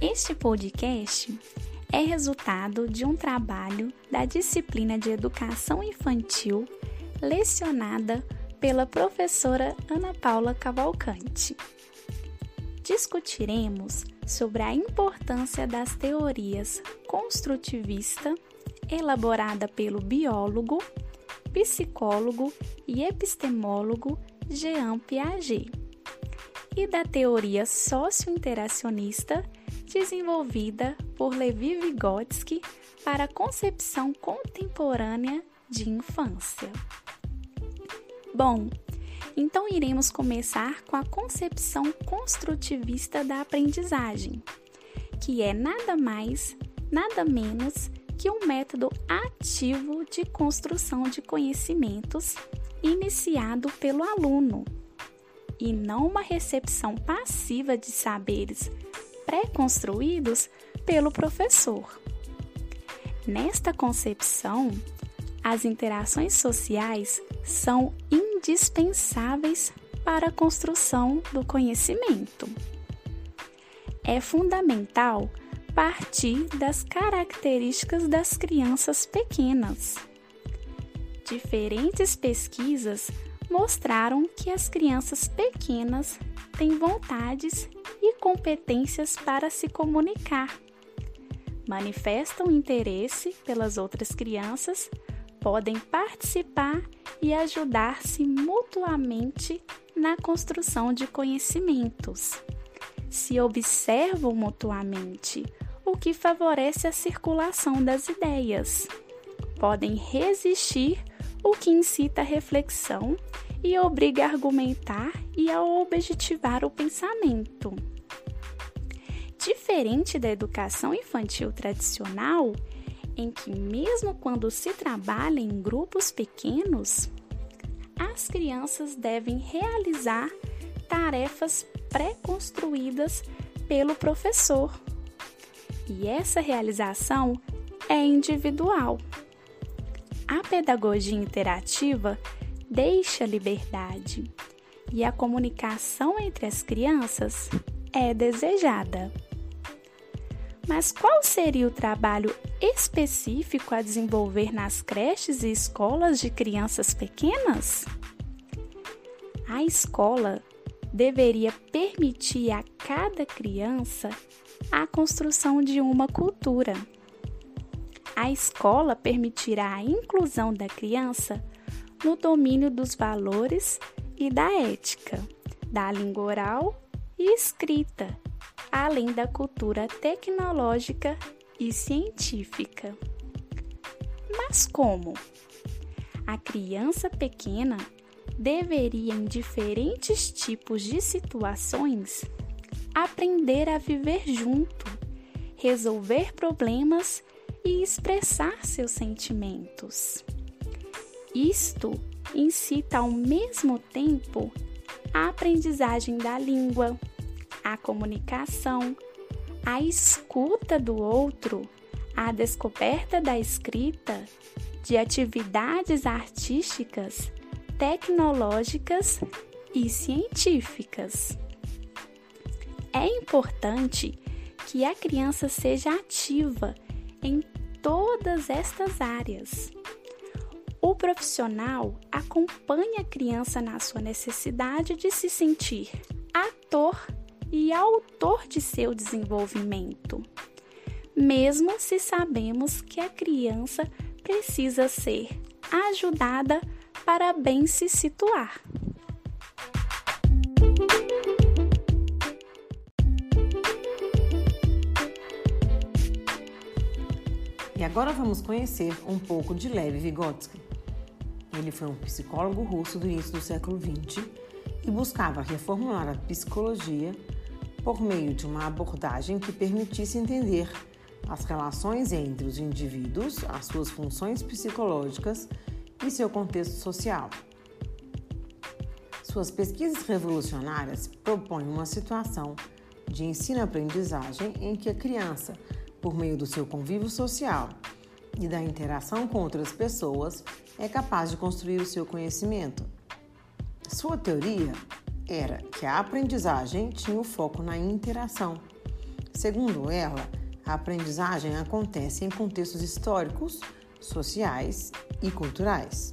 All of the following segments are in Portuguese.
Este podcast é resultado de um trabalho da disciplina de Educação Infantil lecionada pela professora Ana Paula Cavalcante. Discutiremos sobre a importância das teorias construtivista, elaborada pelo biólogo, psicólogo e epistemólogo Jean Piaget, e da teoria socio-interacionista desenvolvida por Levi Vygotsky para a concepção contemporânea de infância. Bom, então iremos começar com a concepção construtivista da aprendizagem, que é nada mais, nada menos que um método ativo de construção de conhecimentos iniciado pelo aluno e não uma recepção passiva de saberes pré-construídos pelo professor. Nesta concepção, as interações sociais são indispensáveis para a construção do conhecimento. É fundamental partir das características das crianças pequenas. Diferentes pesquisas mostraram que as crianças pequenas têm vontades e competências para se comunicar. Manifestam interesse pelas outras crianças, podem participar e ajudar-se mutuamente na construção de conhecimentos. Se observam mutuamente, o que favorece a circulação das ideias. Podem resistir, o que incita a reflexão e obriga a argumentar e a objetivar o pensamento. Diferente da educação infantil tradicional, em que, mesmo quando se trabalha em grupos pequenos, as crianças devem realizar tarefas pré-construídas pelo professor. E essa realização é individual. A pedagogia interativa deixa liberdade e a comunicação entre as crianças é desejada. Mas qual seria o trabalho específico a desenvolver nas creches e escolas de crianças pequenas? A escola deveria permitir a cada criança a construção de uma cultura. A escola permitirá a inclusão da criança no domínio dos valores e da ética, da língua oral e escrita, além da cultura tecnológica e científica. Mas como? A criança pequena deveria, em diferentes tipos de situações, aprender a viver junto, resolver problemas e expressar seus sentimentos. Isto incita ao mesmo tempo a aprendizagem da língua, a comunicação, a escuta do outro, a descoberta da escrita, de atividades artísticas, tecnológicas e científicas. É importante que a criança seja ativa em todas estas áreas o profissional acompanha a criança na sua necessidade de se sentir ator e autor de seu desenvolvimento, mesmo se sabemos que a criança precisa ser ajudada para bem se situar. E agora vamos conhecer um pouco de Lev Vygotsky. Ele foi um psicólogo russo do início do século XX e buscava reformular a psicologia por meio de uma abordagem que permitisse entender as relações entre os indivíduos, as suas funções psicológicas e seu contexto social. Suas pesquisas revolucionárias propõem uma situação de ensino-aprendizagem em que a criança, por meio do seu convívio social e da interação com outras pessoas, é capaz de construir o seu conhecimento. Sua teoria era que a aprendizagem tinha o foco na interação, Segundo ela, a aprendizagem acontece em contextos históricos, sociais e culturais.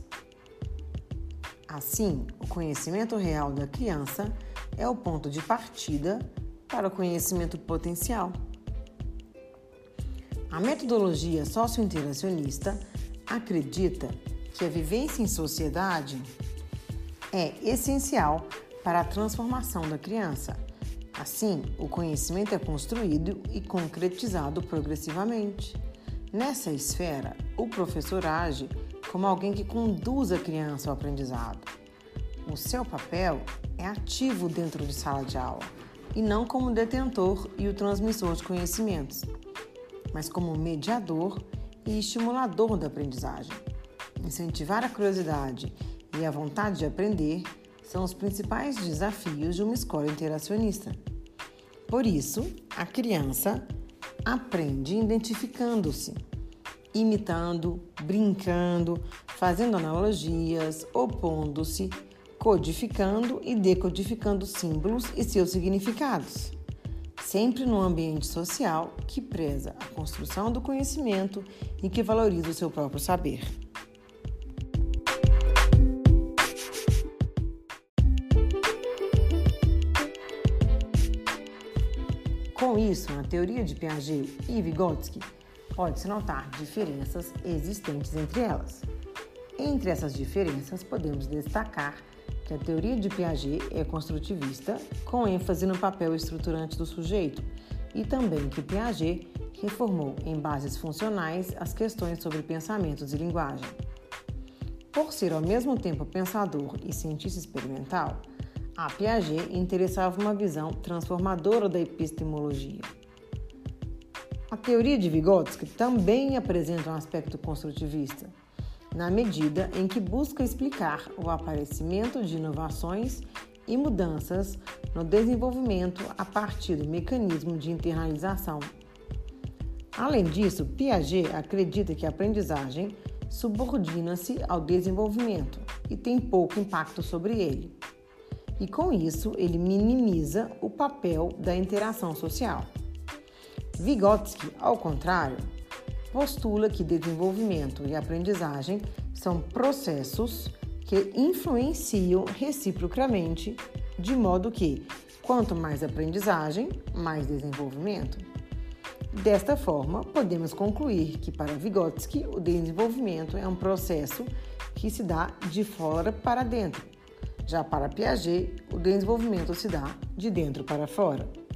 Assim, o conhecimento real da criança é o ponto de partida para o conhecimento potencial. A metodologia sociointeracionista acredita que a vivência em sociedade é essencial para a transformação da criança. Assim, o conhecimento é construído e concretizado progressivamente. Nessa esfera, o professor age como alguém que conduz a criança ao aprendizado. O seu papel é ativo dentro de sala de aula e não como detentor e o transmissor de conhecimentos, mas como mediador e estimulador da aprendizagem. Incentivar a curiosidade e a vontade de aprender são os principais desafios de uma escola interacionista. Por isso, a criança aprende identificando-se, imitando, brincando, fazendo analogias, opondo-se, codificando e decodificando símbolos e seus significados. Sempre num ambiente social que preza a construção do conhecimento e que valoriza o seu próprio saber. Com isso, na teoria de Piaget e Vygotsky, pode-se notar diferenças existentes entre elas. Entre essas diferenças, podemos destacar que a teoria de Piaget é construtivista, com ênfase no papel estruturante do sujeito, e também que Piaget reformou em bases funcionais as questões sobre pensamentos e linguagem. Por ser ao mesmo tempo pensador e cientista experimental, a Piaget interessava uma visão transformadora da epistemologia. A teoria de Vygotsky também apresenta um aspecto construtivista, na medida em que busca explicar o aparecimento de inovações e mudanças no desenvolvimento a partir do mecanismo de internalização. Além disso, Piaget acredita que a aprendizagem subordina-se ao desenvolvimento e tem pouco impacto sobre ele e com isso ele minimiza o papel da interação social. Vygotsky, ao contrário, postula que desenvolvimento e aprendizagem são processos que influenciam reciprocamente, de modo que quanto mais aprendizagem, mais desenvolvimento. Desta forma, podemos concluir que para Vygotsky o desenvolvimento é um processo que se dá de fora para dentro, já para Piaget, o desenvolvimento se dá de dentro para fora.